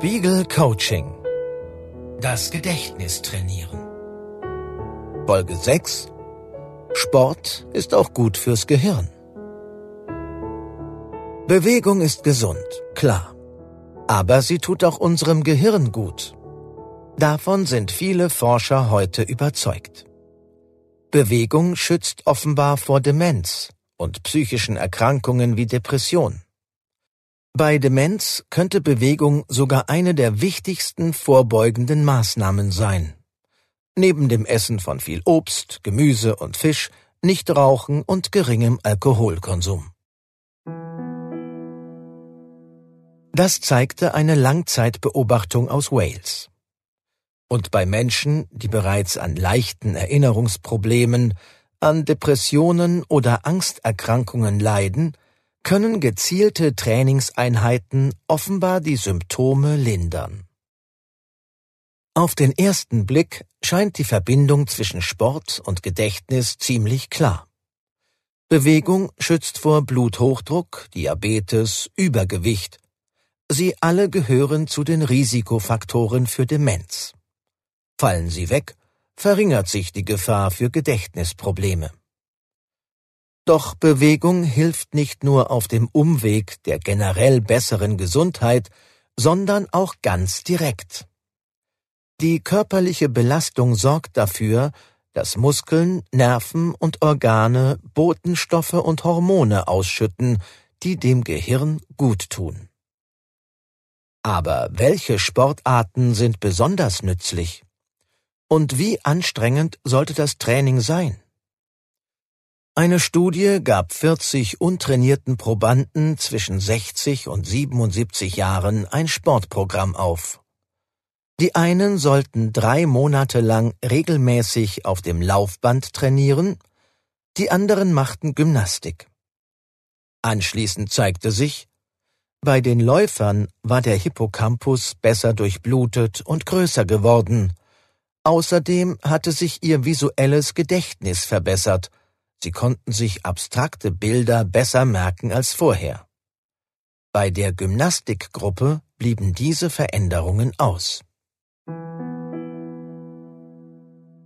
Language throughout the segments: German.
Spiegel Coaching. Das Gedächtnis trainieren. Folge 6. Sport ist auch gut fürs Gehirn. Bewegung ist gesund, klar. Aber sie tut auch unserem Gehirn gut. Davon sind viele Forscher heute überzeugt. Bewegung schützt offenbar vor Demenz und psychischen Erkrankungen wie Depression. Bei Demenz könnte Bewegung sogar eine der wichtigsten vorbeugenden Maßnahmen sein. Neben dem Essen von viel Obst, Gemüse und Fisch, nicht Rauchen und geringem Alkoholkonsum. Das zeigte eine Langzeitbeobachtung aus Wales. Und bei Menschen, die bereits an leichten Erinnerungsproblemen, an Depressionen oder Angsterkrankungen leiden, können gezielte Trainingseinheiten offenbar die Symptome lindern. Auf den ersten Blick scheint die Verbindung zwischen Sport und Gedächtnis ziemlich klar. Bewegung schützt vor Bluthochdruck, Diabetes, Übergewicht. Sie alle gehören zu den Risikofaktoren für Demenz. Fallen sie weg, verringert sich die Gefahr für Gedächtnisprobleme. Doch Bewegung hilft nicht nur auf dem Umweg der generell besseren Gesundheit, sondern auch ganz direkt. Die körperliche Belastung sorgt dafür, dass Muskeln, Nerven und Organe Botenstoffe und Hormone ausschütten, die dem Gehirn gut tun. Aber welche Sportarten sind besonders nützlich? Und wie anstrengend sollte das Training sein? Eine Studie gab 40 untrainierten Probanden zwischen 60 und 77 Jahren ein Sportprogramm auf. Die einen sollten drei Monate lang regelmäßig auf dem Laufband trainieren, die anderen machten Gymnastik. Anschließend zeigte sich, bei den Läufern war der Hippocampus besser durchblutet und größer geworden. Außerdem hatte sich ihr visuelles Gedächtnis verbessert Sie konnten sich abstrakte Bilder besser merken als vorher. Bei der Gymnastikgruppe blieben diese Veränderungen aus.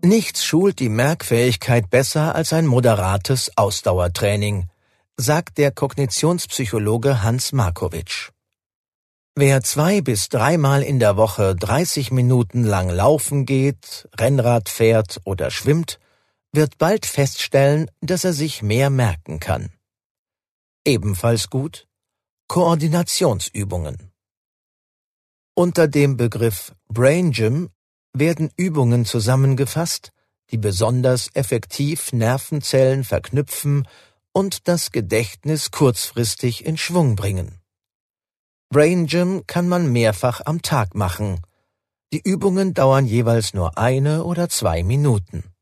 Nichts schult die Merkfähigkeit besser als ein moderates Ausdauertraining, sagt der Kognitionspsychologe Hans Markowitsch. Wer zwei bis dreimal in der Woche 30 Minuten lang laufen geht, Rennrad fährt oder schwimmt, wird bald feststellen, dass er sich mehr merken kann. Ebenfalls gut Koordinationsübungen. Unter dem Begriff Brain Gym werden Übungen zusammengefasst, die besonders effektiv Nervenzellen verknüpfen und das Gedächtnis kurzfristig in Schwung bringen. Brain Gym kann man mehrfach am Tag machen. Die Übungen dauern jeweils nur eine oder zwei Minuten.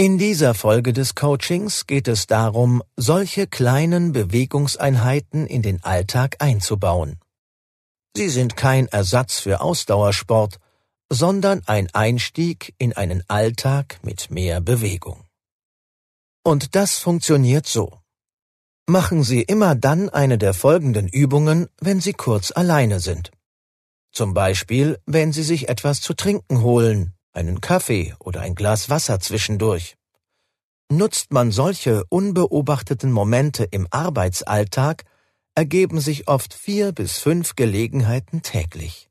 In dieser Folge des Coachings geht es darum, solche kleinen Bewegungseinheiten in den Alltag einzubauen. Sie sind kein Ersatz für Ausdauersport, sondern ein Einstieg in einen Alltag mit mehr Bewegung. Und das funktioniert so. Machen Sie immer dann eine der folgenden Übungen, wenn Sie kurz alleine sind. Zum Beispiel, wenn Sie sich etwas zu trinken holen, einen Kaffee oder ein Glas Wasser zwischendurch. Nutzt man solche unbeobachteten Momente im Arbeitsalltag, ergeben sich oft vier bis fünf Gelegenheiten täglich.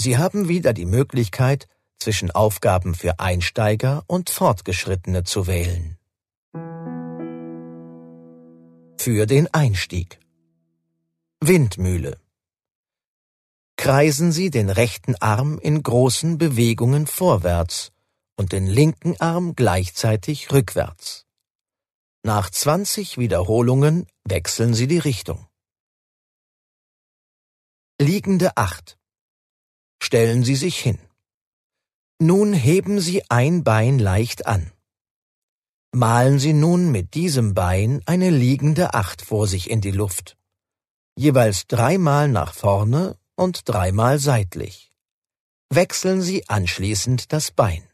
Sie haben wieder die Möglichkeit, zwischen Aufgaben für Einsteiger und Fortgeschrittene zu wählen. Für den Einstieg Windmühle kreisen Sie den rechten Arm in großen Bewegungen vorwärts und den linken Arm gleichzeitig rückwärts. Nach 20 Wiederholungen wechseln Sie die Richtung. Liegende Acht. Stellen Sie sich hin. Nun heben Sie ein Bein leicht an. Malen Sie nun mit diesem Bein eine liegende Acht vor sich in die Luft. Jeweils dreimal nach vorne und dreimal seitlich. Wechseln Sie anschließend das Bein.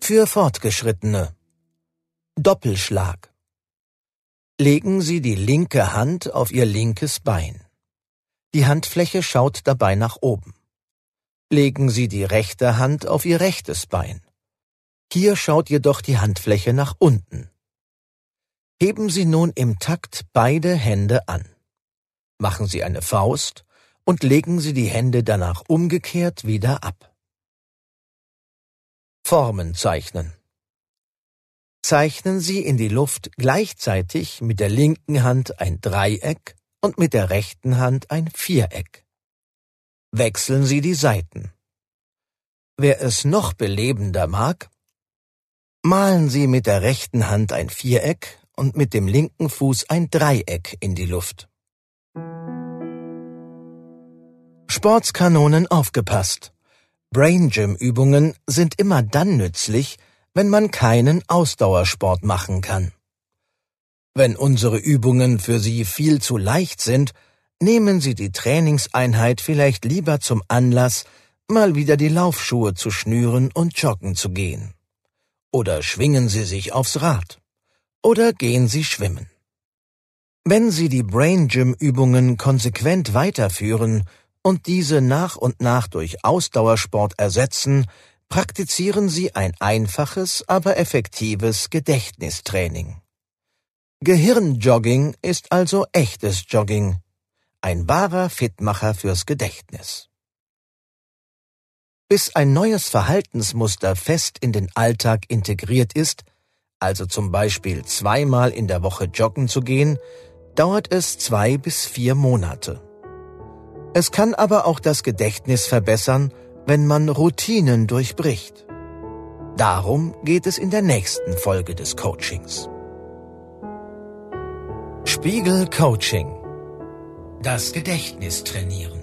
Für Fortgeschrittene Doppelschlag Legen Sie die linke Hand auf Ihr linkes Bein. Die Handfläche schaut dabei nach oben. Legen Sie die rechte Hand auf Ihr rechtes Bein. Hier schaut jedoch die Handfläche nach unten. Heben Sie nun im Takt beide Hände an. Machen Sie eine Faust und legen Sie die Hände danach umgekehrt wieder ab. Formen zeichnen. Zeichnen Sie in die Luft gleichzeitig mit der linken Hand ein Dreieck und mit der rechten Hand ein Viereck. Wechseln Sie die Seiten. Wer es noch belebender mag, malen Sie mit der rechten Hand ein Viereck und mit dem linken Fuß ein Dreieck in die Luft. Sportskanonen aufgepasst. Brain Gym Übungen sind immer dann nützlich, wenn man keinen Ausdauersport machen kann. Wenn unsere Übungen für Sie viel zu leicht sind, nehmen Sie die Trainingseinheit vielleicht lieber zum Anlass, mal wieder die Laufschuhe zu schnüren und joggen zu gehen. Oder schwingen Sie sich aufs Rad. Oder gehen Sie schwimmen. Wenn Sie die Brain Gym Übungen konsequent weiterführen und diese nach und nach durch Ausdauersport ersetzen, praktizieren Sie ein einfaches, aber effektives Gedächtnistraining. Gehirnjogging ist also echtes Jogging, ein wahrer Fitmacher fürs Gedächtnis. Bis ein neues Verhaltensmuster fest in den Alltag integriert ist, also zum Beispiel zweimal in der Woche joggen zu gehen, dauert es zwei bis vier Monate. Es kann aber auch das Gedächtnis verbessern, wenn man Routinen durchbricht. Darum geht es in der nächsten Folge des Coachings. Spiegel Coaching. Das Gedächtnis trainieren.